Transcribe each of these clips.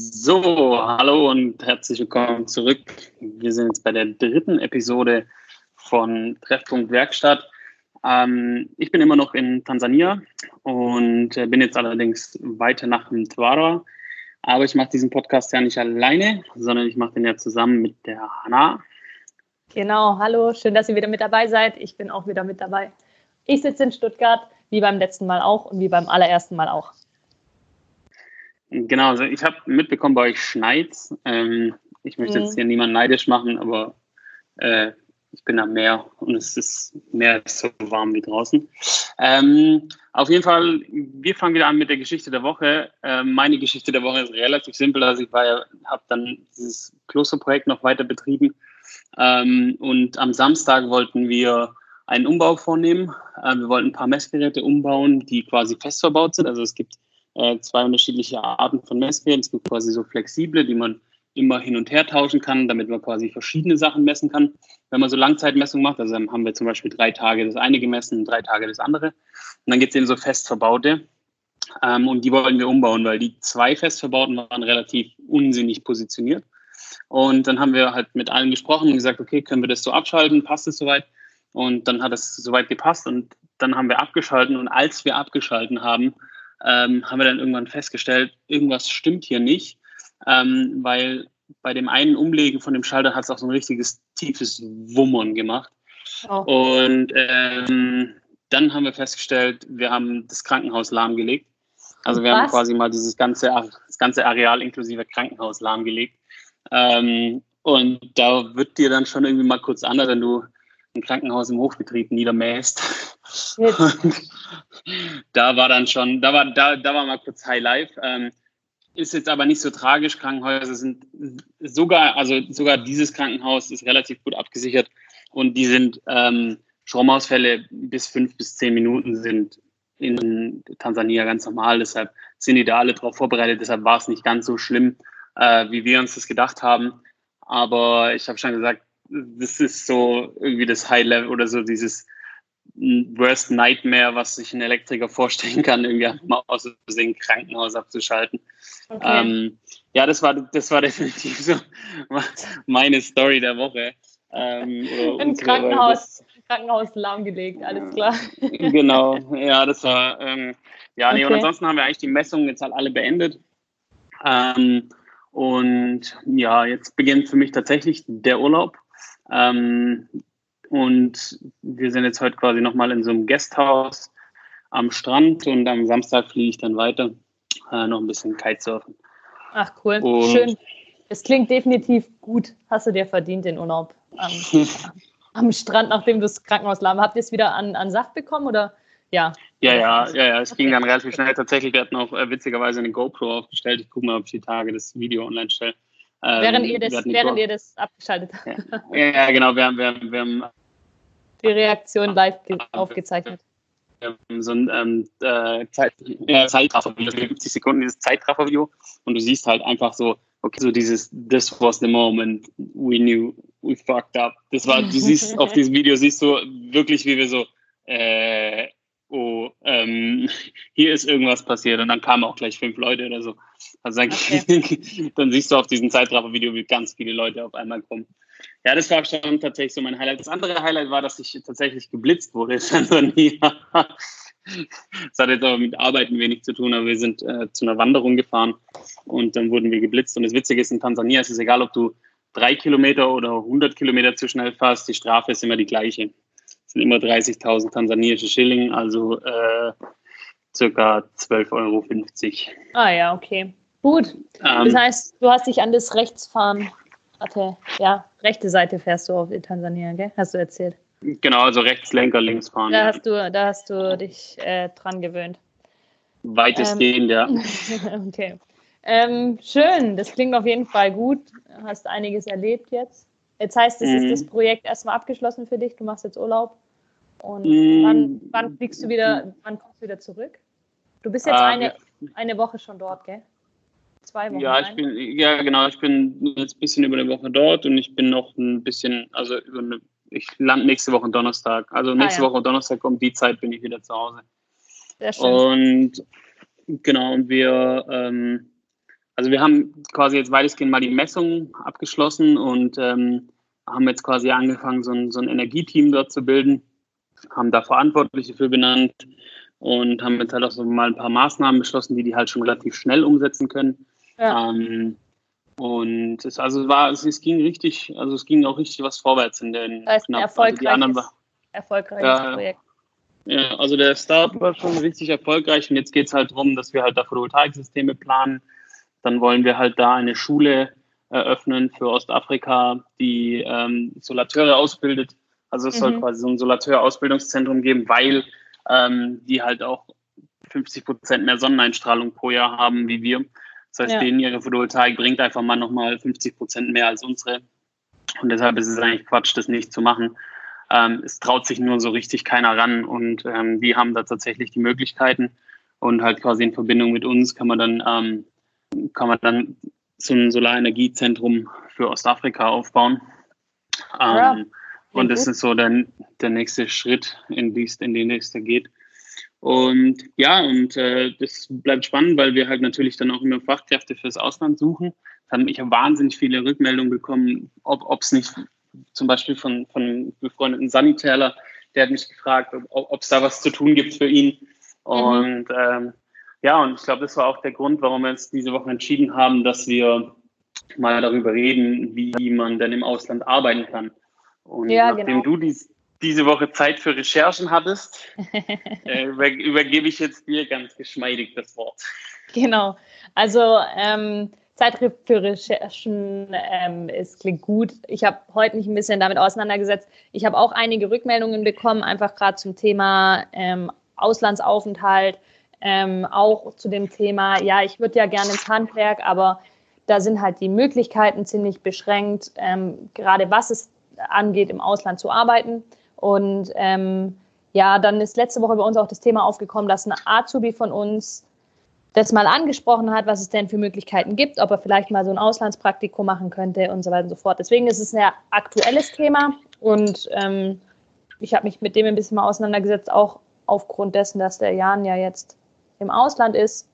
So, hallo und herzlich willkommen zurück. Wir sind jetzt bei der dritten Episode von Treffpunkt Werkstatt. Ähm, ich bin immer noch in Tansania und äh, bin jetzt allerdings weiter nach Mtwara. Aber ich mache diesen Podcast ja nicht alleine, sondern ich mache den ja zusammen mit der Hanna. Genau, hallo, schön, dass ihr wieder mit dabei seid. Ich bin auch wieder mit dabei. Ich sitze in Stuttgart, wie beim letzten Mal auch und wie beim allerersten Mal auch. Genau, also ich habe mitbekommen, bei euch schneit. Ähm, ich möchte mhm. jetzt hier niemanden neidisch machen, aber äh, ich bin am Meer und es ist mehr so warm wie draußen. Ähm, auf jeden Fall, wir fangen wieder an mit der Geschichte der Woche. Äh, meine Geschichte der Woche ist relativ simpel. Also ich ja, habe dann dieses Klosterprojekt noch weiter betrieben ähm, und am Samstag wollten wir einen Umbau vornehmen. Äh, wir wollten ein paar Messgeräte umbauen, die quasi fest verbaut sind. Also es gibt äh, zwei unterschiedliche Arten von Messgeräten. Es gibt quasi so flexible, die man immer hin und her tauschen kann, damit man quasi verschiedene Sachen messen kann. Wenn man so Langzeitmessungen macht, also haben wir zum Beispiel drei Tage das eine gemessen, drei Tage das andere. Und dann gibt es eben so fest verbaute. Ähm, und die wollten wir umbauen, weil die zwei fest verbauten waren relativ unsinnig positioniert. Und dann haben wir halt mit allen gesprochen und gesagt, okay, können wir das so abschalten? Passt es soweit? Und dann hat es soweit gepasst und dann haben wir abgeschalten und als wir abgeschalten haben, ähm, haben wir dann irgendwann festgestellt, irgendwas stimmt hier nicht, ähm, weil bei dem einen Umlegen von dem Schalter hat es auch so ein richtiges tiefes Wummern gemacht. Oh. Und ähm, dann haben wir festgestellt, wir haben das Krankenhaus lahmgelegt. Also wir Was? haben quasi mal dieses ganze, das ganze Areal inklusive Krankenhaus lahmgelegt. Ähm, und da wird dir dann schon irgendwie mal kurz anders, wenn du ein Krankenhaus im Hochbetrieb niedermähst. da war dann schon, da war, da, da war mal kurz High Life. Ähm, ist jetzt aber nicht so tragisch. Krankenhäuser sind sogar, also sogar dieses Krankenhaus ist relativ gut abgesichert und die sind ähm, Stromausfälle bis fünf bis zehn Minuten sind in Tansania ganz normal. Deshalb sind die da alle darauf vorbereitet. Deshalb war es nicht ganz so schlimm, äh, wie wir uns das gedacht haben. Aber ich habe schon gesagt, das ist so irgendwie das High Level oder so dieses Worst Nightmare, was sich ein Elektriker vorstellen kann, irgendwie mal aus Versehen Krankenhaus abzuschalten. Okay. Ähm, ja, das war, das war definitiv so meine Story der Woche. Ähm, Im Krankenhaus, Krankenhaus lahmgelegt, alles klar. genau, ja, das war, ähm, ja, nee, okay. und ansonsten haben wir eigentlich die Messungen jetzt halt alle beendet. Ähm, und ja, jetzt beginnt für mich tatsächlich der Urlaub. Ähm, und wir sind jetzt heute quasi nochmal in so einem Gasthaus am Strand und am Samstag fliege ich dann weiter, äh, noch ein bisschen Kitesurfen. Ach cool, und schön. Es klingt definitiv gut. Hast du dir verdient den Urlaub am, am Strand, nachdem du das Krankenhaus lahm. Habt ihr es wieder an, an Saft bekommen oder ja? Ja, ja, ja, ja. Es ging dann relativ schnell. Tatsächlich, wir hatten auch äh, witzigerweise eine GoPro aufgestellt. Ich gucke mal, ob ich die Tage das Video online stelle. Ähm, während ihr das, während ihr das abgeschaltet habt. Ja, ja, genau. Wir haben, wir, haben, wir haben die Reaktion live aufgezeichnet. Wir haben so ein ähm, äh, Zeit, äh, Zeitraffer-Video, 50 Sekunden dieses Zeitraffer-Video und du siehst halt einfach so, okay, so dieses This was the moment we knew we fucked up. Das war, du siehst auf diesem Video siehst du wirklich, wie wir so äh, oh, ähm, hier ist irgendwas passiert und dann kamen auch gleich fünf Leute oder so. Also dann, okay. dann siehst du auf diesem Zeitraffer-Video, wie ganz viele Leute auf einmal kommen. Ja, das war schon tatsächlich so mein Highlight. Das andere Highlight war, dass ich tatsächlich geblitzt wurde in Tansania. Das hat jetzt aber mit Arbeiten wenig zu tun, aber wir sind äh, zu einer Wanderung gefahren und dann wurden wir geblitzt. Und das Witzige ist, in Tansania ist es egal, ob du drei Kilometer oder 100 Kilometer zu schnell fährst, die Strafe ist immer die gleiche sind immer 30.000 tansanische Schilling, also äh, circa 12,50 Euro. Ah ja, okay. Gut. Ähm, das heißt, du hast dich an das Rechtsfahren, warte, ja, rechte Seite fährst du auf in Tansania, gell? Hast du erzählt. Genau, also Rechtslenker, links fahren. Da, ja. hast, du, da hast du dich äh, dran gewöhnt. Weitestgehend, ähm, ja. okay. Ähm, schön, das klingt auf jeden Fall gut. Hast einiges erlebt jetzt. Jetzt heißt es, mhm. ist das. Projekt erstmal abgeschlossen für dich, du machst jetzt Urlaub. Und wann, wann fliegst du wieder, wann kommst du wieder zurück? Du bist jetzt äh, eine, eine Woche schon dort, gell? Zwei Wochen. Ja, ich bin, ja, genau, ich bin jetzt ein bisschen über eine Woche dort und ich bin noch ein bisschen, also über eine, ich lande nächste Woche Donnerstag. Also ah, nächste ah, ja. Woche Donnerstag um die Zeit bin ich wieder zu Hause. Sehr schön. Und genau, und wir ähm, also wir haben quasi jetzt weitestgehend mal die Messung abgeschlossen und ähm, haben jetzt quasi angefangen, so ein, so ein Energieteam dort zu bilden, haben da Verantwortliche für benannt und haben jetzt halt auch so mal ein paar Maßnahmen beschlossen, die die halt schon relativ schnell umsetzen können. Ja. Ähm, und es also war, es, es, ging richtig, also es ging auch richtig was vorwärts in den das heißt, knapp, erfolgreiches, also die anderen war, erfolgreiches ja, Projekt. Ja, also der Start war schon richtig erfolgreich und jetzt geht es halt darum, dass wir halt da Photovoltaiksysteme planen. Dann wollen wir halt da eine Schule eröffnen für Ostafrika, die ähm, Solateure ausbildet. Also es mhm. soll quasi so ein Solateur-Ausbildungszentrum geben, weil ähm, die halt auch 50 Prozent mehr Sonneneinstrahlung pro Jahr haben wie wir. Das heißt, ja. denen ihre Photovoltaik bringt einfach mal nochmal 50 Prozent mehr als unsere. Und deshalb ist es eigentlich Quatsch, das nicht zu machen. Ähm, es traut sich nur so richtig keiner ran und ähm, die haben da tatsächlich die Möglichkeiten. Und halt quasi in Verbindung mit uns kann man dann, ähm, kann man dann so ein Solarenergiezentrum für Ostafrika aufbauen. Ja, ähm, und das ist so der, der nächste Schritt, in, dies, in den es da geht. Und ja, und äh, das bleibt spannend, weil wir halt natürlich dann auch immer Fachkräfte fürs Ausland suchen. Ich habe wahnsinnig viele Rückmeldungen bekommen, ob es nicht zum Beispiel von, von befreundeten Sanitärler, der hat mich gefragt, ob es da was zu tun gibt für ihn. Mhm. Und ähm, ja, und ich glaube, das war auch der Grund, warum wir uns diese Woche entschieden haben, dass wir mal darüber reden, wie man denn im Ausland arbeiten kann. Und ja, nachdem genau. du dies, diese Woche Zeit für Recherchen hattest, äh, über, übergebe ich jetzt dir ganz geschmeidig das Wort. Genau. Also ähm, Zeit für Recherchen ähm, es klingt gut. Ich habe heute mich ein bisschen damit auseinandergesetzt. Ich habe auch einige Rückmeldungen bekommen, einfach gerade zum Thema ähm, Auslandsaufenthalt, ähm, auch zu dem Thema, ja, ich würde ja gerne ins Handwerk, aber da sind halt die Möglichkeiten ziemlich beschränkt, ähm, gerade was es angeht, im Ausland zu arbeiten. Und ähm, ja, dann ist letzte Woche bei uns auch das Thema aufgekommen, dass ein Azubi von uns das mal angesprochen hat, was es denn für Möglichkeiten gibt, ob er vielleicht mal so ein Auslandspraktikum machen könnte und so weiter und so fort. Deswegen ist es ein sehr aktuelles Thema und ähm, ich habe mich mit dem ein bisschen mal auseinandergesetzt, auch aufgrund dessen, dass der Jan ja jetzt im Ausland ist.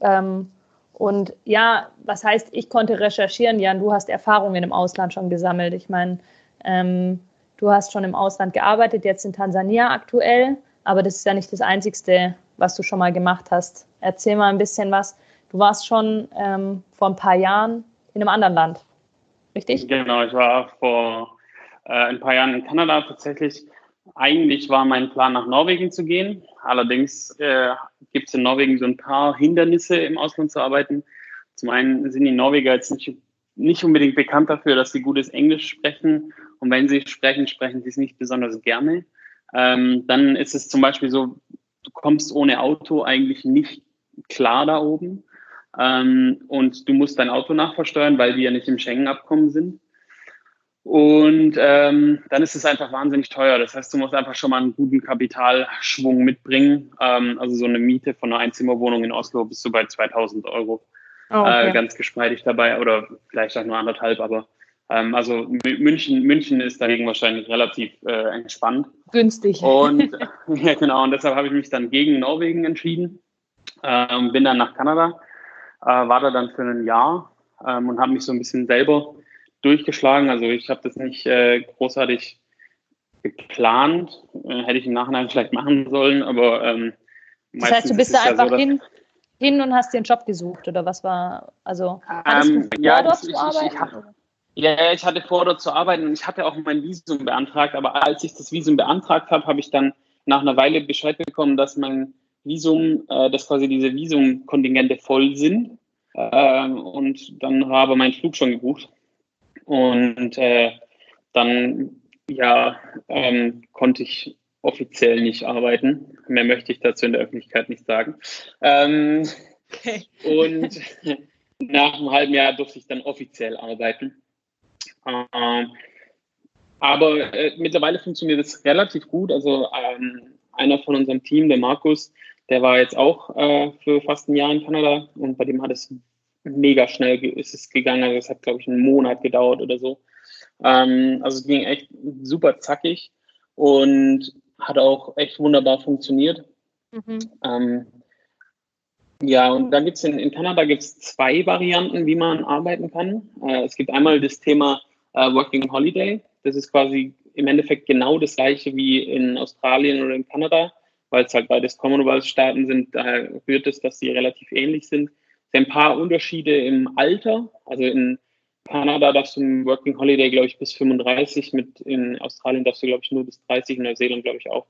Ähm, und ja, was heißt, ich konnte recherchieren, Jan, du hast Erfahrungen im Ausland schon gesammelt. Ich meine, ähm, du hast schon im Ausland gearbeitet, jetzt in Tansania aktuell, aber das ist ja nicht das Einzigste, was du schon mal gemacht hast. Erzähl mal ein bisschen was. Du warst schon ähm, vor ein paar Jahren in einem anderen Land, richtig? Genau, ich war vor äh, ein paar Jahren in Kanada tatsächlich. Eigentlich war mein Plan, nach Norwegen zu gehen. Allerdings äh, gibt es in Norwegen so ein paar Hindernisse, im Ausland zu arbeiten. Zum einen sind die Norweger jetzt nicht, nicht unbedingt bekannt dafür, dass sie gutes Englisch sprechen. Und wenn sie sprechen, sprechen sie es nicht besonders gerne. Ähm, dann ist es zum Beispiel so, du kommst ohne Auto eigentlich nicht klar da oben. Ähm, und du musst dein Auto nachversteuern, weil die ja nicht im Schengen-Abkommen sind. Und ähm, dann ist es einfach wahnsinnig teuer. Das heißt, du musst einfach schon mal einen guten Kapitalschwung mitbringen. Ähm, also so eine Miete von einer Einzimmerwohnung in Oslo bist du bei 2000 Euro. Oh, okay. äh, ganz geschmeidig dabei oder vielleicht auch nur anderthalb, aber ähm, also München, München ist dagegen wahrscheinlich relativ äh, entspannt. Günstig. Und ja, genau, und deshalb habe ich mich dann gegen Norwegen entschieden. Ähm, bin dann nach Kanada, äh, war da dann für ein Jahr ähm, und habe mich so ein bisschen selber durchgeschlagen. Also ich habe das nicht äh, großartig geplant. Äh, hätte ich im Nachhinein vielleicht machen sollen, aber ähm, Das heißt, du bist da einfach ja so, hin, hin und hast dir einen Job gesucht oder was war, also hattest ähm, du vor, ja, dort ich, zu arbeiten? Ich, ich, ja, ich hatte vor, dort zu arbeiten und ich hatte auch mein Visum beantragt, aber als ich das Visum beantragt habe, habe ich dann nach einer Weile Bescheid bekommen, dass mein Visum, äh, dass quasi diese Visumkontingente voll sind. Ähm, und dann habe mein Flug schon gebucht. Und äh, dann ja, ähm, konnte ich offiziell nicht arbeiten. Mehr möchte ich dazu in der Öffentlichkeit nicht sagen. Ähm. Und nach einem halben Jahr durfte ich dann offiziell arbeiten. Ähm, aber äh, mittlerweile funktioniert es relativ gut. Also ähm, einer von unserem Team, der Markus, der war jetzt auch äh, für fast ein Jahr in Kanada und bei dem hat es mega schnell ist es gegangen. Also es hat, glaube ich, einen Monat gedauert oder so. Ähm, also es ging echt super zackig und hat auch echt wunderbar funktioniert. Mhm. Ähm, Ja, und da gibt es in, in Kanada gibt's zwei Varianten, wie man arbeiten kann. Äh, es gibt einmal das Thema äh, Working Holiday. Das ist quasi im Endeffekt genau das gleiche wie in Australien oder in Kanada, weil es halt beides Commonwealth-Staaten sind. Daher rührt es, dass sie relativ ähnlich sind. Es sind ein paar Unterschiede im Alter. Also in Kanada darfst du im Working Holiday, glaube ich, bis 35. Mit in Australien darfst du, glaube ich, nur bis 30. In Neuseeland, glaube ich, auch.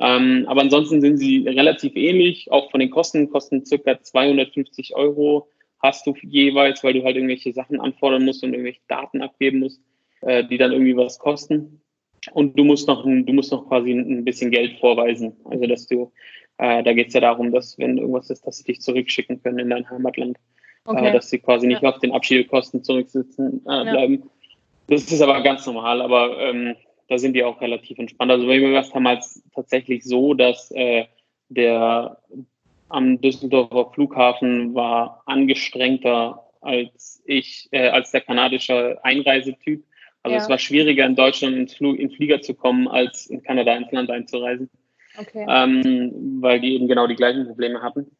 Ähm, aber ansonsten sind sie relativ ähnlich. Auch von den Kosten kosten circa 250 Euro hast du jeweils, weil du halt irgendwelche Sachen anfordern musst und irgendwelche Daten abgeben musst, äh, die dann irgendwie was kosten. Und du musst noch, du musst noch quasi ein bisschen Geld vorweisen. Also dass du, äh, da geht es ja darum, dass wenn irgendwas ist, dass sie dich zurückschicken können in dein Heimatland. Äh, okay. Äh, dass sie quasi nicht ja. auf den Abschiedekosten zurücksitzen äh, bleiben. Ja. Das ist aber ganz normal, aber ähm, da sind die auch relativ entspannt. Also bei mir war es damals tatsächlich so, dass äh, der am Düsseldorfer Flughafen war angestrengter als ich, äh, als der kanadische Einreisetyp. Also ja. es war schwieriger in Deutschland ins Flug, in Flieger zu kommen, als in Kanada ins Land einzureisen. Okay. Ähm, weil die eben genau die gleichen Probleme hatten.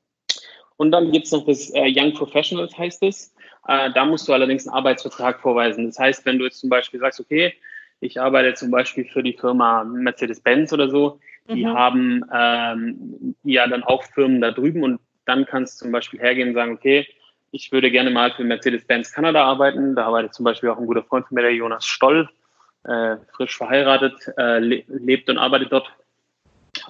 Und dann gibt es noch das äh, Young Professionals, heißt es. Äh, da musst du allerdings einen Arbeitsvertrag vorweisen. Das heißt, wenn du jetzt zum Beispiel sagst, okay, ich arbeite zum Beispiel für die Firma Mercedes-Benz oder so, die mhm. haben ähm, ja dann auch Firmen da drüben und dann kannst du zum Beispiel hergehen und sagen, okay, ich würde gerne mal für Mercedes-Benz Kanada arbeiten. Da arbeitet zum Beispiel auch ein guter Freund von mir, der Jonas Stoll, äh, frisch verheiratet, äh, le lebt und arbeitet dort.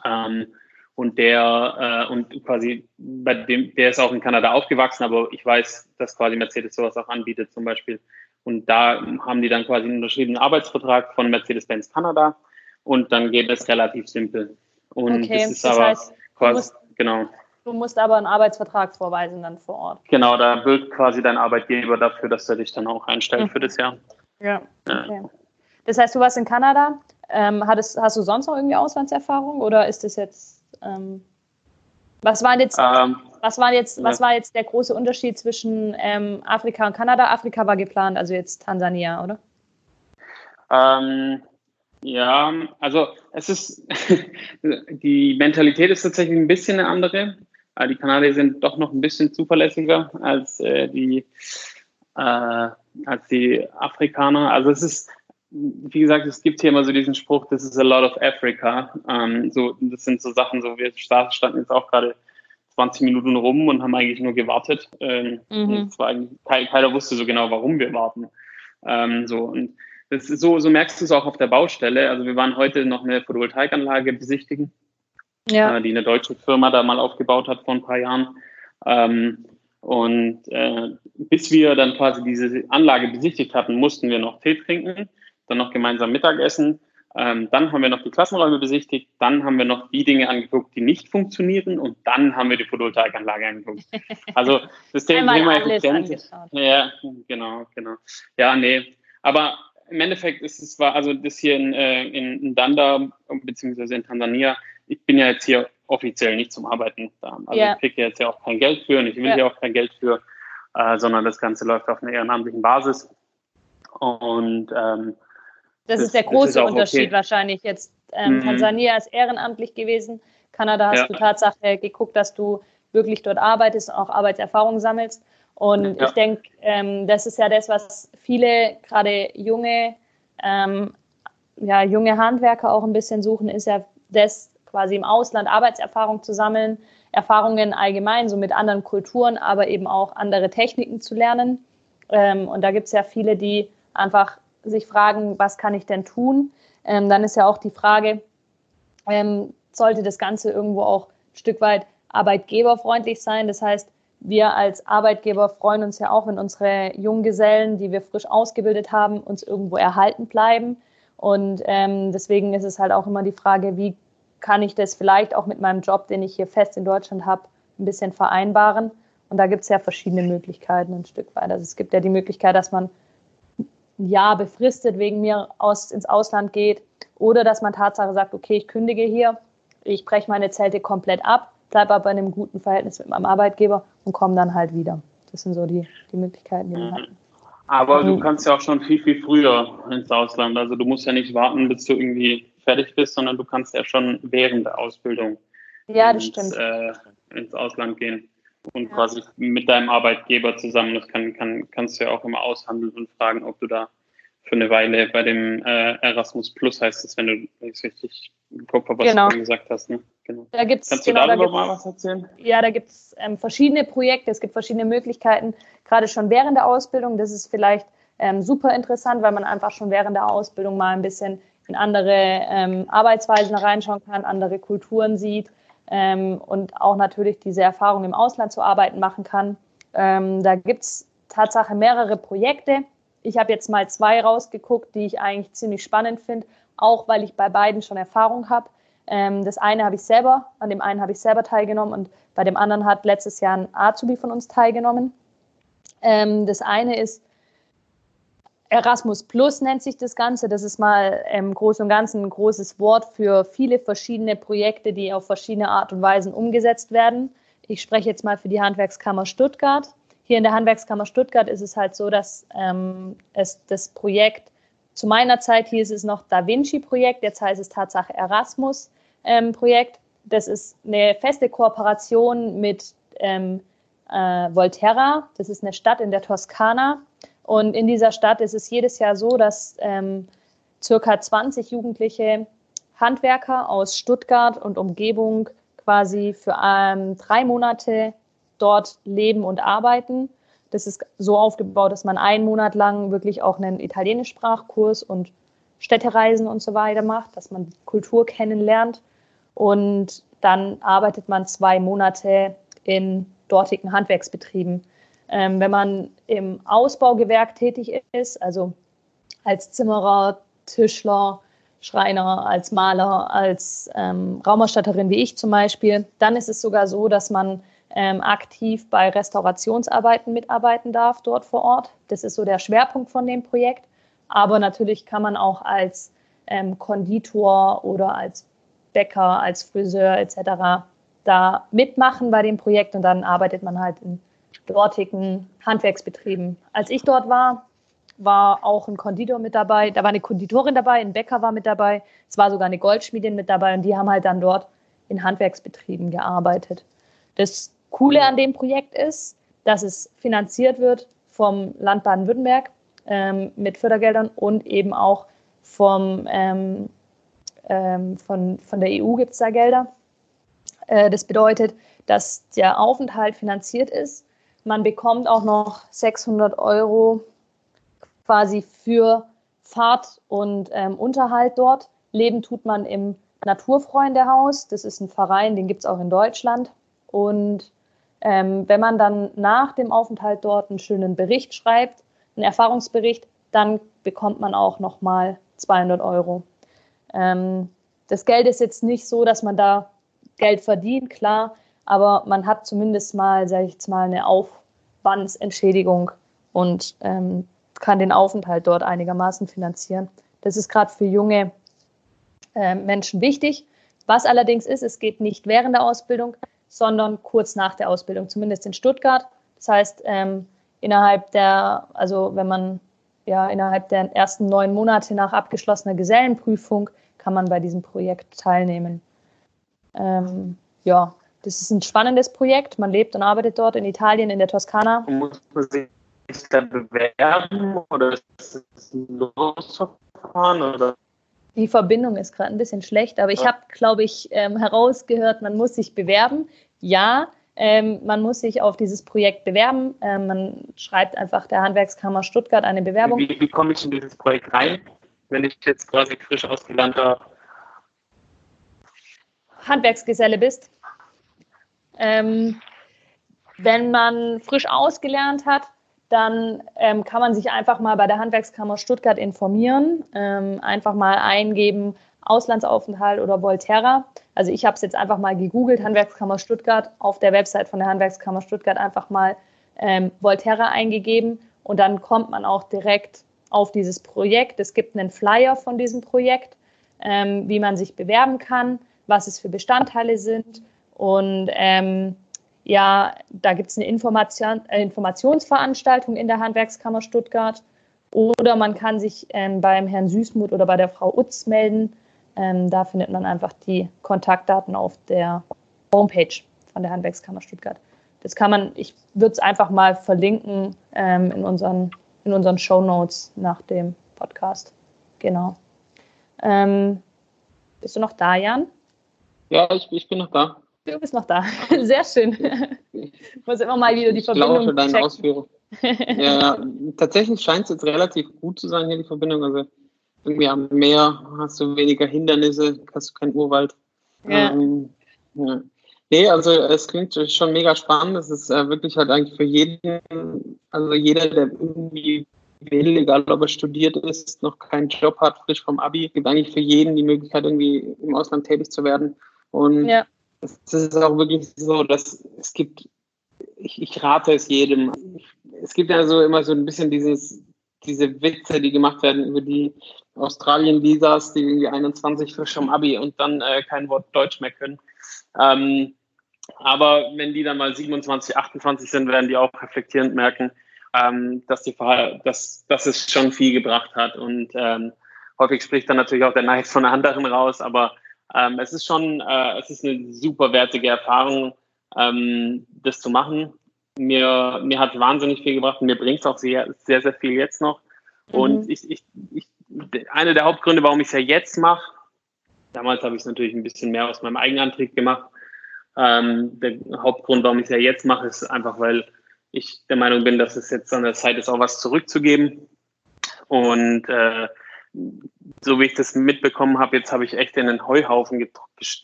Ähm, und der äh, und quasi bei dem, der ist auch in Kanada aufgewachsen, aber ich weiß, dass quasi Mercedes sowas auch anbietet zum Beispiel. Und da haben die dann quasi einen unterschriebenen Arbeitsvertrag von Mercedes-Benz Kanada und dann geht es relativ simpel. Und okay, das ist das aber heißt, quasi, genau. Du musst aber einen Arbeitsvertrag vorweisen dann vor Ort. Genau, da wird quasi dein Arbeitgeber dafür, dass er dich dann auch einstellt mhm. für das Jahr. Ja, okay. Das heißt, du warst in Kanada. Ähm, hattest, hast du sonst noch irgendwie Auslandserfahrung oder ist das jetzt ähm, was war jetzt, ähm, was war jetzt, was war jetzt der große Unterschied zwischen ähm, Afrika und Kanada? Afrika war geplant, also jetzt Tansania, oder? Ähm, ja, also es ist, die Mentalität ist tatsächlich ein bisschen eine andere. Äh, die Kanadier sind doch noch ein bisschen zuverlässiger als äh, die, äh, als die Afrikaner. Also es ist, wie gesagt, es gibt hier immer so diesen Spruch, this is a lot of Africa. Ähm, so, das sind so Sachen, so wir standen jetzt auch gerade 20 Minuten rum und haben eigentlich nur gewartet. Ähm, mhm. zwar, keiner wusste so genau, warum wir warten. Ähm, so, und das so, so merkst du es auch auf der Baustelle. Also wir waren heute noch eine Photovoltaikanlage besichtigen, ja. äh, die eine deutsche Firma da mal aufgebaut hat vor ein paar Jahren. Ähm, und äh, bis wir dann quasi diese Anlage besichtigt hatten, mussten wir noch Tee trinken, dann noch gemeinsam Mittagessen. Ähm, dann haben wir noch die Klassenräume besichtigt, dann haben wir noch die Dinge angeguckt, die nicht funktionieren und dann haben wir die Photovoltaikanlage angeguckt. Also das Thema Effizienz. Ja, genau, genau. Ja, nee. Aber im Endeffekt ist es war also das hier in, äh, in, in Danda beziehungsweise in Tansania. Ich bin ja jetzt hier offiziell nicht zum Arbeiten da. Also ja. ich kriege jetzt ja auch kein Geld für und ich will ja, ja auch kein Geld für, äh, sondern das Ganze läuft auf einer ehrenamtlichen Basis. Und ähm, das, das, ist der große ist Unterschied okay. wahrscheinlich jetzt. Ähm, mhm. Tansania ist ehrenamtlich gewesen. Kanada hast ja. du Tatsache geguckt, dass du wirklich dort arbeitest und auch Arbeitserfahrung sammelst. Und ja. ich denke, ähm, das ist ja das, was viele, gerade junge, ähm, ja, junge Handwerker auch ein bisschen suchen, ist ja das, quasi im Ausland Arbeitserfahrung zu sammeln, Erfahrungen allgemein, so mit anderen Kulturen, aber eben auch andere Techniken zu lernen. Ähm, und da gibt es ja viele, die einfach sich fragen, was kann ich denn tun? Ähm, dann ist ja auch die Frage, ähm, sollte das Ganze irgendwo auch ein Stück weit arbeitgeberfreundlich sein? Das heißt, wir als Arbeitgeber freuen uns ja auch, wenn unsere Junggesellen, die wir frisch ausgebildet haben, uns irgendwo erhalten bleiben. Und ähm, deswegen ist es halt auch immer die Frage, wie kann ich das vielleicht auch mit meinem Job, den ich hier fest in Deutschland habe, ein bisschen vereinbaren. Und da gibt es ja verschiedene Möglichkeiten ein Stück weit. Also es gibt ja die Möglichkeit, dass man ein Jahr befristet wegen mir aus, ins Ausland geht oder dass man Tatsache sagt, okay, ich kündige hier, ich breche meine Zelte komplett ab bleibe aber in einem guten Verhältnis mit meinem Arbeitgeber und komme dann halt wieder. Das sind so die, die Möglichkeiten, die wir mhm. hatten. Aber du kannst ja auch schon viel, viel früher ins Ausland. Also du musst ja nicht warten, bis du irgendwie fertig bist, sondern du kannst ja schon während der Ausbildung ja, ins. Äh, ins Ausland gehen. und ja. quasi mit deinem Arbeitgeber zusammen. Das kann, kann, kannst du ja auch immer aushandeln und fragen, ob du da für eine Weile bei dem äh, Erasmus Plus heißt es, wenn du richtig im Kopf was genau. du gesagt hast. Ne? Genau. Da gibt's, Kannst du genau, darüber da mal was erzählen? Ja, da gibt es ähm, verschiedene Projekte, es gibt verschiedene Möglichkeiten, gerade schon während der Ausbildung. Das ist vielleicht ähm, super interessant, weil man einfach schon während der Ausbildung mal ein bisschen in andere ähm, Arbeitsweisen reinschauen kann, andere Kulturen sieht ähm, und auch natürlich diese Erfahrung im Ausland zu arbeiten machen kann. Ähm, da gibt es Tatsache mehrere Projekte. Ich habe jetzt mal zwei rausgeguckt, die ich eigentlich ziemlich spannend finde, auch weil ich bei beiden schon Erfahrung habe. Ähm, das eine habe ich selber, an dem einen habe ich selber teilgenommen und bei dem anderen hat letztes Jahr ein Azubi von uns teilgenommen. Ähm, das eine ist Erasmus Plus nennt sich das Ganze. Das ist mal im Großen und Ganzen ein großes Wort für viele verschiedene Projekte, die auf verschiedene Art und Weisen umgesetzt werden. Ich spreche jetzt mal für die Handwerkskammer Stuttgart. Hier in der Handwerkskammer Stuttgart ist es halt so, dass ähm, es das Projekt, zu meiner Zeit hieß es noch Da Vinci-Projekt, jetzt heißt es Tatsache Erasmus-Projekt. Ähm, das ist eine feste Kooperation mit ähm, äh, Volterra. Das ist eine Stadt in der Toskana und in dieser Stadt ist es jedes Jahr so, dass ähm, circa 20 jugendliche Handwerker aus Stuttgart und Umgebung quasi für ähm, drei Monate dort leben und arbeiten. Das ist so aufgebaut, dass man einen Monat lang wirklich auch einen Italienischsprachkurs und Städtereisen und so weiter macht, dass man Kultur kennenlernt. Und dann arbeitet man zwei Monate in dortigen Handwerksbetrieben. Ähm, wenn man im Ausbaugewerk tätig ist, also als Zimmerer, Tischler, Schreiner, als Maler, als ähm, Raumerstatterin wie ich zum Beispiel, dann ist es sogar so, dass man ähm, aktiv bei Restaurationsarbeiten mitarbeiten darf dort vor Ort. Das ist so der Schwerpunkt von dem Projekt. Aber natürlich kann man auch als ähm, Konditor oder als Bäcker, als Friseur etc. da mitmachen bei dem Projekt und dann arbeitet man halt in dortigen Handwerksbetrieben. Als ich dort war, war auch ein Konditor mit dabei. Da war eine Konditorin dabei, ein Bäcker war mit dabei. Es war sogar eine Goldschmiedin mit dabei und die haben halt dann dort in Handwerksbetrieben gearbeitet. Das Coole an dem Projekt ist, dass es finanziert wird vom Land Baden-Württemberg ähm, mit Fördergeldern und eben auch vom, ähm, ähm, von, von der EU gibt es da Gelder. Äh, das bedeutet, dass der Aufenthalt finanziert ist man bekommt auch noch 600 Euro quasi für Fahrt und ähm, Unterhalt dort. Leben tut man im Naturfreundehaus. Das ist ein Verein, den gibt es auch in Deutschland. Und ähm, wenn man dann nach dem Aufenthalt dort einen schönen Bericht schreibt, einen Erfahrungsbericht, dann bekommt man auch nochmal 200 Euro. Ähm, das Geld ist jetzt nicht so, dass man da Geld verdient, klar, aber man hat zumindest mal, sage ich jetzt mal, eine Aufwandsentschädigung und ähm, kann den Aufenthalt dort einigermaßen finanzieren. Das ist gerade für junge äh, Menschen wichtig. Was allerdings ist, es geht nicht während der Ausbildung, sondern kurz nach der Ausbildung, zumindest in Stuttgart. Das heißt, ähm, innerhalb der, also wenn man ja innerhalb der ersten neun Monate nach abgeschlossener Gesellenprüfung kann man bei diesem Projekt teilnehmen. Ähm, ja, das ist ein spannendes Projekt. Man lebt und arbeitet dort in Italien, in der Toskana. Muss man sich da bewerben oder ist es ein Losverfahren? Oder? Die Verbindung ist gerade ein bisschen schlecht, aber ich habe, glaube ich, ähm, herausgehört, man muss sich bewerben. Ja, ähm, man muss sich auf dieses Projekt bewerben. Ähm, man schreibt einfach der Handwerkskammer Stuttgart eine Bewerbung. Wie, wie komme ich in dieses Projekt rein, wenn ich jetzt quasi frisch ausgelernter Handwerksgeselle bist? Ähm, wenn man frisch ausgelernt hat, dann ähm, kann man sich einfach mal bei der Handwerkskammer Stuttgart informieren, ähm, einfach mal eingeben Auslandsaufenthalt oder Volterra. Also ich habe es jetzt einfach mal gegoogelt, Handwerkskammer Stuttgart, auf der Website von der Handwerkskammer Stuttgart einfach mal ähm, Volterra eingegeben und dann kommt man auch direkt auf dieses Projekt. Es gibt einen Flyer von diesem Projekt, ähm, wie man sich bewerben kann, was es für Bestandteile sind und ähm, ja, da gibt es eine Information, äh, Informationsveranstaltung in der Handwerkskammer Stuttgart. Oder man kann sich ähm, beim Herrn Süßmuth oder bei der Frau Utz melden. Ähm, da findet man einfach die Kontaktdaten auf der Homepage von der Handwerkskammer Stuttgart. das kann man, ich würde es einfach mal verlinken ähm, in unseren, in unseren Show Notes nach dem Podcast. Genau. Ähm, bist du noch da, Jan? Ja, ich, ich bin noch da. Du bist noch da. Sehr schön. Ich muss immer mal wieder die ich Verbindung für deine Ausführung. ja, tatsächlich scheint es jetzt relativ gut zu sein hier, die Verbindung. Also irgendwie am Meer hast du weniger Hindernisse, hast du keinen Urwald. Ja. Ähm, ja. Nee, also es klingt schon mega spannend. Es ist äh, wirklich halt eigentlich für jeden, also jeder, der irgendwie will, egal ob er studiert ist, noch keinen Job hat, frisch vom Abi, gibt eigentlich für jeden die Möglichkeit, irgendwie im Ausland tätig zu werden. Und ja. Es ist auch wirklich so, dass es gibt, ich, ich rate es jedem. Es gibt ja so immer so ein bisschen dieses, diese Witze, die gemacht werden über die Australien-Visas, die irgendwie 21 frisch vom Abi und dann äh, kein Wort Deutsch mehr können. Ähm, aber wenn die dann mal 27, 28 sind, werden die auch reflektierend merken, ähm, dass, die, dass, dass es schon viel gebracht hat. Und ähm, häufig spricht dann natürlich auch der Neid von anderen raus, aber ähm, es ist schon, äh, es ist eine super wertige Erfahrung, ähm, das zu machen. Mir, mir hat wahnsinnig viel gebracht und mir bringt es auch sehr, sehr, sehr viel jetzt noch. Mhm. Und ich, ich, ich, einer der Hauptgründe, warum ich es ja jetzt mache, damals habe ich es natürlich ein bisschen mehr aus meinem Eigenantrieb gemacht. Ähm, der Hauptgrund, warum ich es ja jetzt mache, ist einfach, weil ich der Meinung bin, dass es jetzt an der Zeit ist, auch was zurückzugeben. Und äh, so wie ich das mitbekommen habe, jetzt habe ich echt in einen Heuhaufen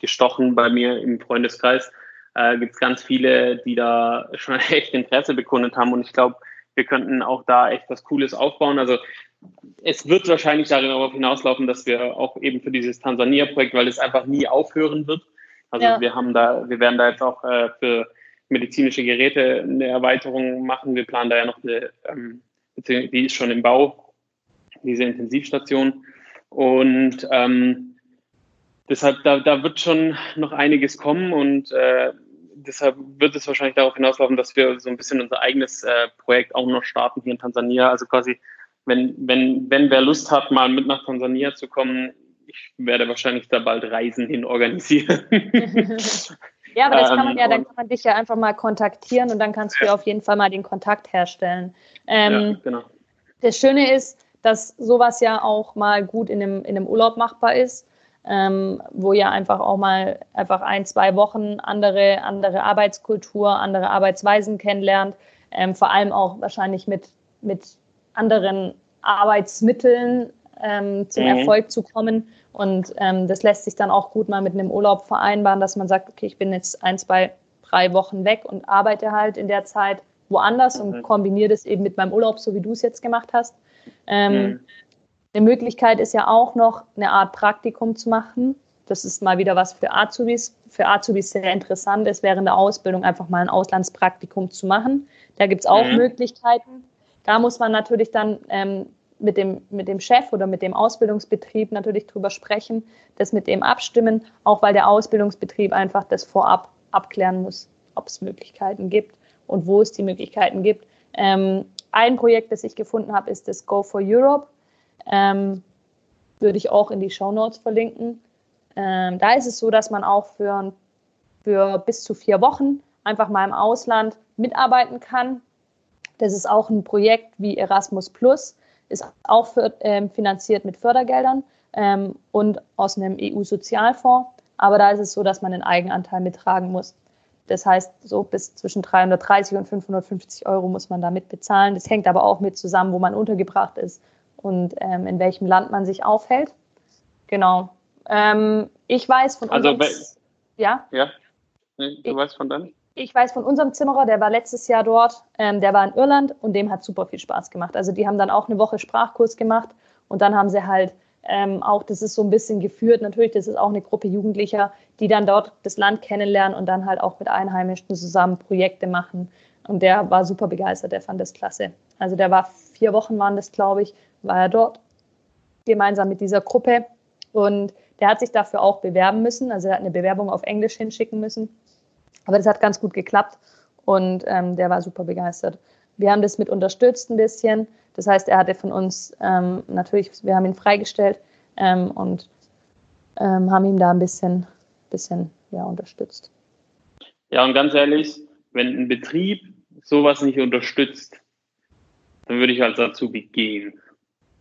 gestochen bei mir im Freundeskreis. Äh, Gibt es ganz viele, die da schon echt Interesse bekundet haben. Und ich glaube, wir könnten auch da echt was Cooles aufbauen. Also es wird wahrscheinlich darauf hinauslaufen, dass wir auch eben für dieses Tansania-Projekt, weil es einfach nie aufhören wird. Also ja. wir haben da, wir werden da jetzt auch äh, für medizinische Geräte eine Erweiterung machen. Wir planen da ja noch eine, ähm, die ist schon im Bau, diese Intensivstation. Und ähm, deshalb, da, da wird schon noch einiges kommen und äh, deshalb wird es wahrscheinlich darauf hinauslaufen, dass wir so ein bisschen unser eigenes äh, Projekt auch noch starten hier in Tansania. Also quasi, wenn, wenn, wenn wer Lust hat, mal mit nach Tansania zu kommen, ich werde wahrscheinlich da bald Reisen hin organisieren. ja, aber das kann man ja, dann ähm, kann man dich ja einfach mal kontaktieren und dann kannst du ja auf jeden Fall mal den Kontakt herstellen. Ähm, ja, genau. Das Schöne ist, dass sowas ja auch mal gut in einem, in einem Urlaub machbar ist, ähm, wo ja einfach auch mal einfach ein, zwei Wochen andere, andere Arbeitskultur, andere Arbeitsweisen kennenlernt, ähm, vor allem auch wahrscheinlich mit, mit anderen Arbeitsmitteln ähm, zum mhm. Erfolg zu kommen. Und ähm, das lässt sich dann auch gut mal mit einem Urlaub vereinbaren, dass man sagt, okay, ich bin jetzt ein, zwei, drei Wochen weg und arbeite halt in der Zeit woanders mhm. und kombiniere das eben mit meinem Urlaub, so wie du es jetzt gemacht hast. Ähm, mhm. Eine Möglichkeit ist ja auch noch, eine Art Praktikum zu machen. Das ist mal wieder was für Azubis. Für Azubis sehr interessant ist, während der Ausbildung einfach mal ein Auslandspraktikum zu machen. Da gibt es auch mhm. Möglichkeiten. Da muss man natürlich dann ähm, mit dem, mit dem Chef oder mit dem Ausbildungsbetrieb natürlich drüber sprechen, das mit dem abstimmen, auch weil der Ausbildungsbetrieb einfach das vorab abklären muss, ob es Möglichkeiten gibt und wo es die Möglichkeiten gibt. Ähm, ein Projekt, das ich gefunden habe, ist das Go for Europe. Ähm, würde ich auch in die Show Notes verlinken. Ähm, da ist es so, dass man auch für, für bis zu vier Wochen einfach mal im Ausland mitarbeiten kann. Das ist auch ein Projekt wie Erasmus Plus, ist auch für, ähm, finanziert mit Fördergeldern ähm, und aus einem EU-Sozialfonds. Aber da ist es so, dass man den Eigenanteil mittragen muss. Das heißt, so bis zwischen 330 und 550 Euro muss man da mitbezahlen. Das hängt aber auch mit zusammen, wo man untergebracht ist und ähm, in welchem Land man sich aufhält. Genau. Ähm, ich weiß von also, uns, ja? Ja. Nee, du ich, weißt von dann? Ich weiß von unserem Zimmerer, der war letztes Jahr dort, ähm, der war in Irland und dem hat super viel Spaß gemacht. Also die haben dann auch eine Woche Sprachkurs gemacht und dann haben sie halt ähm, auch, das ist so ein bisschen geführt, natürlich, das ist auch eine Gruppe Jugendlicher, die dann dort das Land kennenlernen und dann halt auch mit Einheimischen zusammen Projekte machen. Und der war super begeistert, der fand das klasse. Also der war vier Wochen waren das, glaube ich, war er dort gemeinsam mit dieser Gruppe. Und der hat sich dafür auch bewerben müssen. Also er hat eine Bewerbung auf Englisch hinschicken müssen. Aber das hat ganz gut geklappt und ähm, der war super begeistert. Wir haben das mit unterstützt ein bisschen. Das heißt, er hatte von uns ähm, natürlich, wir haben ihn freigestellt ähm, und ähm, haben ihm da ein bisschen, bisschen ja, unterstützt. Ja, und ganz ehrlich, wenn ein Betrieb sowas nicht unterstützt, dann würde ich als Azubi gehen.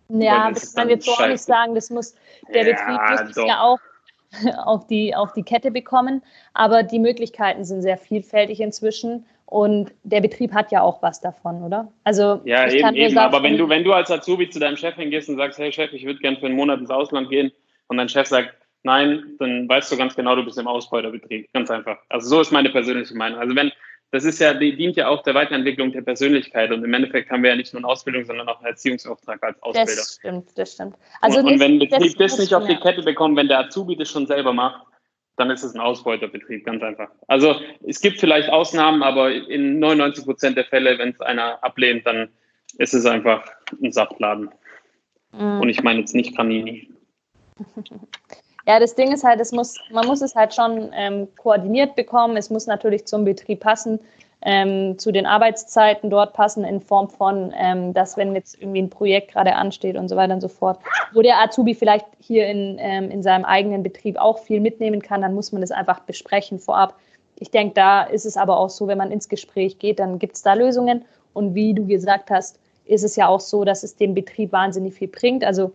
Ja, das, das kann man jetzt auch nicht sagen. Das muss, der ja, Betrieb muss ja auch auf die, auf die Kette bekommen. Aber die Möglichkeiten sind sehr vielfältig inzwischen. Und der Betrieb hat ja auch was davon, oder? Also ja, eben, eben. Sagen, aber wenn du, wenn du als Azubi zu deinem Chef hingehst und sagst, hey Chef, ich würde gerne für einen Monat ins Ausland gehen, und dein Chef sagt, nein, dann weißt du ganz genau, du bist im Ausbeuterbetrieb. Ganz einfach. Also so ist meine persönliche Meinung. Also wenn, das ist ja, die dient ja auch der Weiterentwicklung der Persönlichkeit und im Endeffekt haben wir ja nicht nur eine Ausbildung, sondern auch einen Erziehungsauftrag als Ausbilder. Das stimmt, das stimmt. Also und, und wenn ein Betrieb das, das nicht auf die Kette bekommt, wenn der Azubi das schon selber macht, dann ist es ein Ausbeuterbetrieb, ganz einfach. Also es gibt vielleicht Ausnahmen, aber in 99 Prozent der Fälle, wenn es einer ablehnt, dann ist es einfach ein Saftladen. Mhm. Und ich meine jetzt nicht Granini. Ja, das Ding ist halt, es muss, man muss es halt schon ähm, koordiniert bekommen. Es muss natürlich zum Betrieb passen, ähm, zu den Arbeitszeiten dort passen, in Form von, ähm, dass wenn jetzt irgendwie ein Projekt gerade ansteht und so weiter und so fort, wo der Azubi vielleicht hier in, ähm, in seinem eigenen Betrieb auch viel mitnehmen kann, dann muss man das einfach besprechen vorab. Ich denke, da ist es aber auch so, wenn man ins Gespräch geht, dann gibt es da Lösungen. Und wie du gesagt hast, ist es ja auch so, dass es dem Betrieb wahnsinnig viel bringt. Also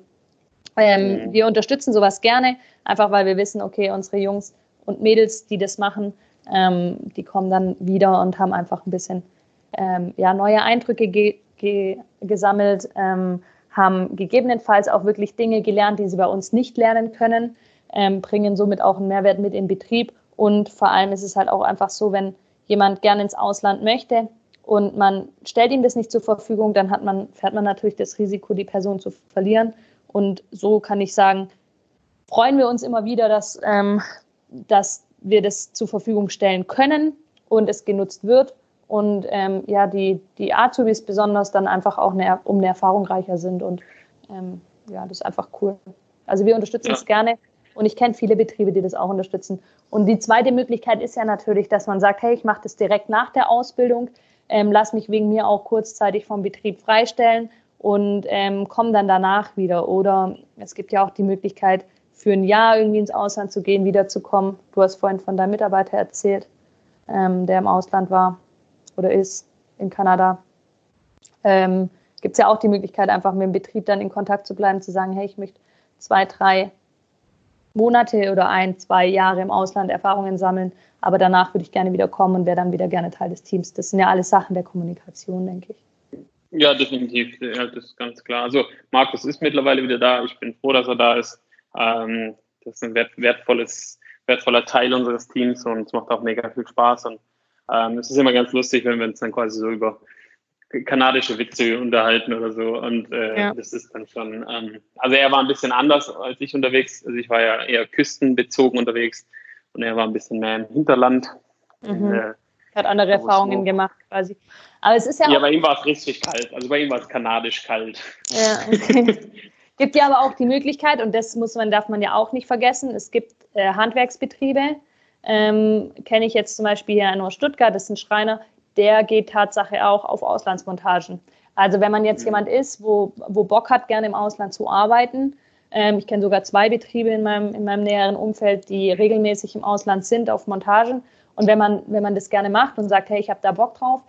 ähm, mhm. Wir unterstützen sowas gerne, einfach weil wir wissen, okay, unsere Jungs und Mädels, die das machen, ähm, die kommen dann wieder und haben einfach ein bisschen ähm, ja, neue Eindrücke ge ge gesammelt, ähm, haben gegebenenfalls auch wirklich Dinge gelernt, die sie bei uns nicht lernen können, ähm, bringen somit auch einen Mehrwert mit in Betrieb. Und vor allem ist es halt auch einfach so, wenn jemand gerne ins Ausland möchte und man stellt ihm das nicht zur Verfügung, dann hat man, fährt man natürlich das Risiko, die Person zu verlieren. Und so kann ich sagen, freuen wir uns immer wieder, dass, ähm, dass wir das zur Verfügung stellen können und es genutzt wird. Und ähm, ja, die, die Azubis besonders dann einfach auch eine, um eine Erfahrung reicher sind. Und ähm, ja, das ist einfach cool. Also wir unterstützen ja. es gerne. Und ich kenne viele Betriebe, die das auch unterstützen. Und die zweite Möglichkeit ist ja natürlich, dass man sagt, hey, ich mache das direkt nach der Ausbildung, ähm, lass mich wegen mir auch kurzzeitig vom Betrieb freistellen und ähm, kommen dann danach wieder. Oder es gibt ja auch die Möglichkeit, für ein Jahr irgendwie ins Ausland zu gehen, wiederzukommen. Du hast vorhin von deinem Mitarbeiter erzählt, ähm, der im Ausland war oder ist in Kanada. Ähm, gibt es ja auch die Möglichkeit, einfach mit dem Betrieb dann in Kontakt zu bleiben, zu sagen, hey, ich möchte zwei, drei Monate oder ein, zwei Jahre im Ausland Erfahrungen sammeln, aber danach würde ich gerne wieder kommen und wäre dann wieder gerne Teil des Teams. Das sind ja alles Sachen der Kommunikation, denke ich. Ja, definitiv. Ja, das ist ganz klar. Also Markus ist mittlerweile wieder da. Ich bin froh, dass er da ist. Ähm, das ist ein wert, wertvolles, wertvoller Teil unseres Teams und es macht auch mega viel Spaß. Und ähm, es ist immer ganz lustig, wenn wir uns dann quasi so über kanadische Witze unterhalten oder so. Und äh, ja. das ist dann schon, ähm, also er war ein bisschen anders als ich unterwegs. Also ich war ja eher küstenbezogen unterwegs und er war ein bisschen mehr im Hinterland. Mhm. Und, äh, hat andere Erfahrungen gemacht quasi. Aber es ist ja. Ja, bei ihm war es richtig kalt. Also bei ihm war es kanadisch kalt. Ja, okay. gibt ja aber auch die Möglichkeit, und das muss man, darf man ja auch nicht vergessen, es gibt äh, Handwerksbetriebe. Ähm, Kenne ich jetzt zum Beispiel hier in Stuttgart, das ist ein Schreiner, der geht Tatsache auch auf Auslandsmontagen. Also wenn man jetzt mhm. jemand ist, wo, wo Bock hat, gerne im Ausland zu arbeiten, ähm, ich kenne sogar zwei Betriebe in meinem, in meinem näheren Umfeld, die regelmäßig im Ausland sind auf Montagen und wenn man, wenn man das gerne macht und sagt, hey, ich habe da Bock drauf,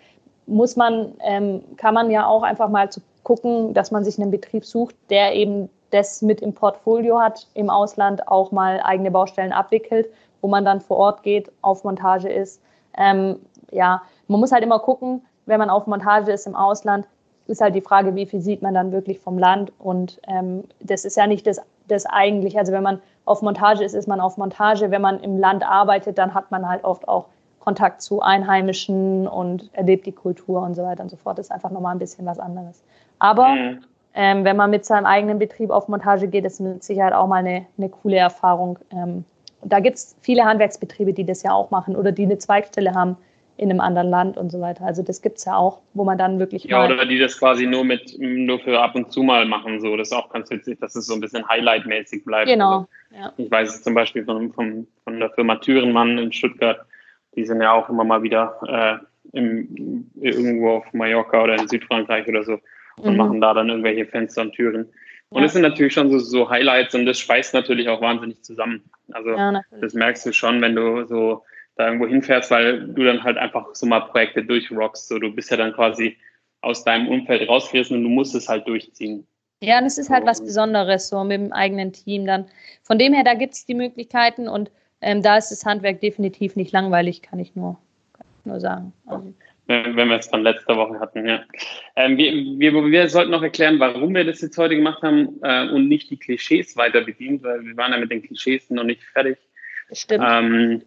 muss man, ähm, kann man ja auch einfach mal zu gucken, dass man sich einen Betrieb sucht, der eben das mit im Portfolio hat, im Ausland auch mal eigene Baustellen abwickelt, wo man dann vor Ort geht, auf Montage ist. Ähm, ja, man muss halt immer gucken, wenn man auf Montage ist im Ausland, ist halt die Frage, wie viel sieht man dann wirklich vom Land. Und ähm, das ist ja nicht das, das eigentliche. Also wenn man auf Montage ist, ist man auf Montage. Wenn man im Land arbeitet, dann hat man halt oft auch Kontakt zu Einheimischen und erlebt die Kultur und so weiter und so fort. Das ist einfach nochmal ein bisschen was anderes. Aber mhm. ähm, wenn man mit seinem eigenen Betrieb auf Montage geht, ist mit Sicherheit auch mal eine, eine coole Erfahrung. Ähm, da gibt es viele Handwerksbetriebe, die das ja auch machen oder die eine Zweigstelle haben in einem anderen Land und so weiter. Also das gibt es ja auch, wo man dann wirklich. Ja, oder die das quasi nur mit nur für ab und zu mal machen. So, das ist auch ganz witzig, dass es so ein bisschen Highlight-mäßig bleibt. Genau. Also, ja. Ich weiß es zum Beispiel von, von, von der Firma Thürenmann in Stuttgart, die sind ja auch immer mal wieder äh, im, irgendwo auf Mallorca oder in Südfrankreich oder so und mhm. machen da dann irgendwelche Fenster und Türen. Und ja. das sind natürlich schon so, so Highlights und das schweißt natürlich auch wahnsinnig zusammen. Also ja, das merkst du schon, wenn du so da irgendwo hinfährst, weil du dann halt einfach so mal Projekte durchrockst. So, du bist ja dann quasi aus deinem Umfeld rausgerissen und du musst es halt durchziehen. Ja, und es ist halt was Besonderes, so mit dem eigenen Team dann. Von dem her, da gibt es die Möglichkeiten und ähm, da ist das Handwerk definitiv nicht langweilig, kann ich nur, kann ich nur sagen. Also. Wenn, wenn wir es von letzter Woche hatten, ja. Ähm, wir, wir, wir, sollten noch erklären, warum wir das jetzt heute gemacht haben äh, und nicht die Klischees weiter bedient, weil wir waren ja mit den Klischees noch nicht fertig. Stimmt. Ähm,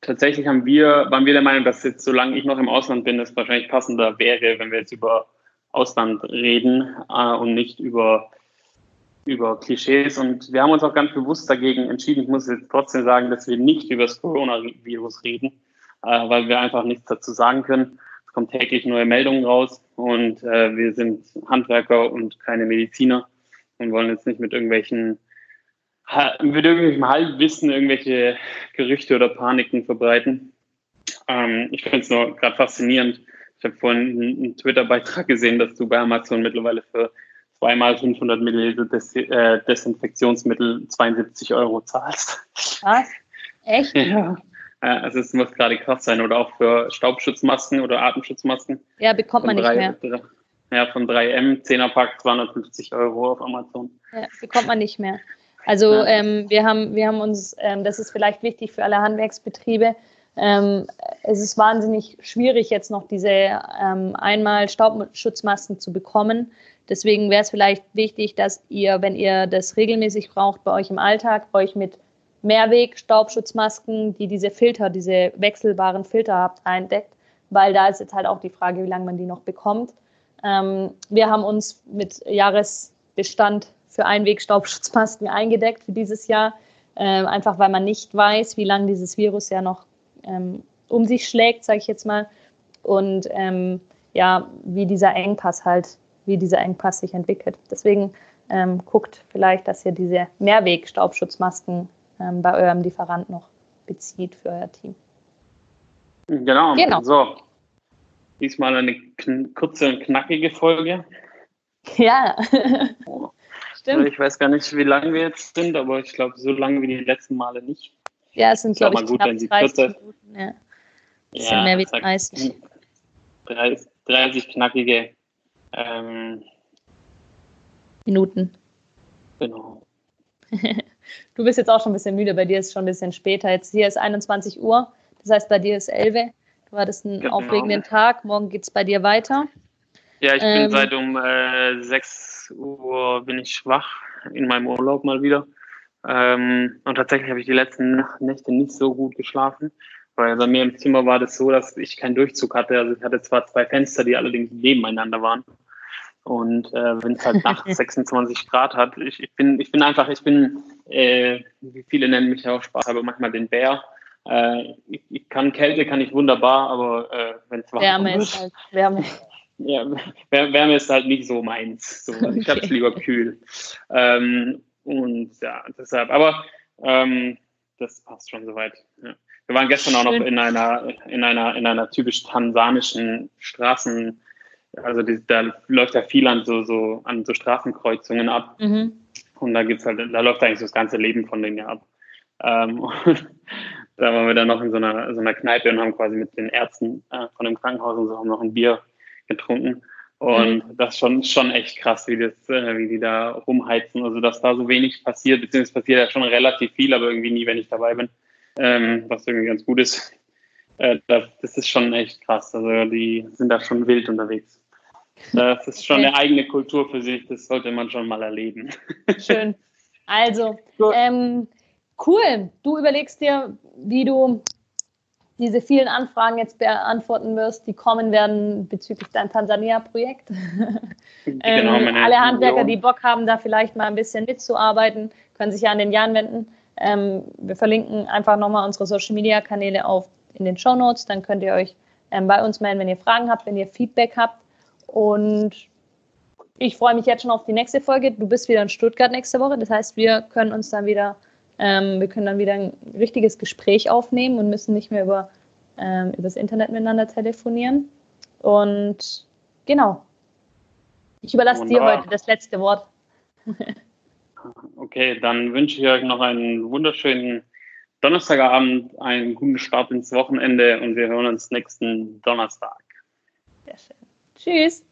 tatsächlich haben wir, waren wir der Meinung, dass jetzt, solange ich noch im Ausland bin, es wahrscheinlich passender wäre, wenn wir jetzt über Ausland reden äh, und nicht über, über Klischees. Und wir haben uns auch ganz bewusst dagegen entschieden. Ich muss jetzt trotzdem sagen, dass wir nicht über das Coronavirus reden, äh, weil wir einfach nichts dazu sagen können. Es kommen täglich neue Meldungen raus und äh, wir sind Handwerker und keine Mediziner und wollen jetzt nicht mit irgendwelchen mit irgendwelchem Halbwissen irgendwelche Gerüchte oder Paniken verbreiten. Ähm, ich finde es nur gerade faszinierend. Ich habe vorhin einen Twitter-Beitrag gesehen, dass du bei Amazon mittlerweile für zweimal 500 Milliliter Des äh, Desinfektionsmittel 72 Euro zahlst. Was? Echt? Ja. Also es muss gerade krass sein. Oder auch für Staubschutzmasken oder Atemschutzmasken. Ja, bekommt man drei, nicht mehr. Ja, von 3M, 10er Pack, 250 Euro auf Amazon. Ja, bekommt man nicht mehr. Also ja. ähm, wir, haben, wir haben uns, ähm, das ist vielleicht wichtig für alle Handwerksbetriebe, ähm, es ist wahnsinnig schwierig, jetzt noch diese ähm, einmal Staubschutzmasken zu bekommen. Deswegen wäre es vielleicht wichtig, dass ihr, wenn ihr das regelmäßig braucht bei euch im Alltag, euch mit Mehrweg-Staubschutzmasken, die diese Filter, diese wechselbaren Filter habt, eindeckt, weil da ist jetzt halt auch die Frage, wie lange man die noch bekommt. Ähm, wir haben uns mit Jahresbestand für Einweg-Staubschutzmasken eingedeckt für dieses Jahr, äh, einfach weil man nicht weiß, wie lange dieses Virus ja noch ähm, um sich schlägt, sage ich jetzt mal. Und ähm, ja, wie dieser Engpass halt, wie dieser Engpass sich entwickelt. Deswegen ähm, guckt vielleicht, dass ihr diese Mehrweg-Staubschutzmasken ähm, bei eurem Lieferant noch bezieht für euer Team. Genau. genau. So, diesmal eine kurze und knackige Folge. Ja. Stimmt. Ich weiß gar nicht, wie lange wir jetzt sind, aber ich glaube, so lange wie die letzten Male nicht. Ja, es sind, glaube ich, gut, wenn sie 30 kürzer, Minuten. Ja. Bisschen ja, mehr wie 30. 30, 30 knackige ähm, Minuten. Genau. du bist jetzt auch schon ein bisschen müde, bei dir ist es schon ein bisschen später. Jetzt hier ist 21 Uhr, das heißt bei dir ist 11. Du hattest einen genau. aufregenden Tag, morgen geht es bei dir weiter. Ja, ich ähm, bin seit um äh, 6 Uhr bin ich schwach in meinem Urlaub mal wieder. Ähm, und tatsächlich habe ich die letzten Nächte nicht so gut geschlafen, weil bei mir im Zimmer war das so, dass ich keinen Durchzug hatte. Also ich hatte zwar zwei Fenster, die allerdings nebeneinander waren. Und äh, wenn es halt nachts 26 Grad hat, ich, ich, bin, ich bin einfach, ich bin, äh, wie viele nennen mich ja auch Spaß, aber manchmal den Bär. Äh, ich, ich, kann Kälte, kann ich wunderbar, aber äh, wenn es warm Wärme ist, halt Wärme. Ja, Wärme ist halt nicht so meins. So, okay. Ich habe es lieber kühl. Ähm, und ja, deshalb, aber ähm, das passt schon soweit. Ja. Wir waren gestern auch noch in einer, in einer, in einer typisch tansanischen Straßen, also die, da läuft ja viel an so, so, an so Straßenkreuzungen ab. Mhm. Und da gibt's halt, da läuft eigentlich so das ganze Leben von denen ja ab. Ähm, da waren wir dann noch in so einer, so einer Kneipe und haben quasi mit den Ärzten äh, von dem Krankenhaus und so haben noch ein Bier getrunken. Und mhm. das ist schon, schon echt krass, wie, das, äh, wie die da rumheizen. Also, dass da so wenig passiert, beziehungsweise passiert ja schon relativ viel, aber irgendwie nie, wenn ich dabei bin. Ähm, was irgendwie ganz gut ist. Äh, das, ist schon echt krass. Also, die sind da schon wild unterwegs. Das ist schon eine eigene Kultur für sich. Das sollte man schon mal erleben. Schön. Also, ähm, cool. Du überlegst dir, wie du diese vielen Anfragen jetzt beantworten wirst, die kommen werden bezüglich dein Tansania-Projekt. Genau, ähm, alle Handwerker, die Bock haben, da vielleicht mal ein bisschen mitzuarbeiten, können sich ja an den Jan wenden. Ähm, wir verlinken einfach nochmal unsere Social-Media-Kanäle auf in den Show Notes. Dann könnt ihr euch ähm, bei uns melden, wenn ihr Fragen habt, wenn ihr Feedback habt. Und ich freue mich jetzt schon auf die nächste Folge. Du bist wieder in Stuttgart nächste Woche. Das heißt, wir können uns dann wieder ähm, wir können dann wieder ein richtiges Gespräch aufnehmen und müssen nicht mehr über ähm, übers Internet miteinander telefonieren. Und genau. Ich überlasse Wunderbar. dir heute das letzte Wort. okay, dann wünsche ich euch noch einen wunderschönen Donnerstagabend einen guten Start ins Wochenende und wir hören uns nächsten Donnerstag. Sehr schön. Tschüss.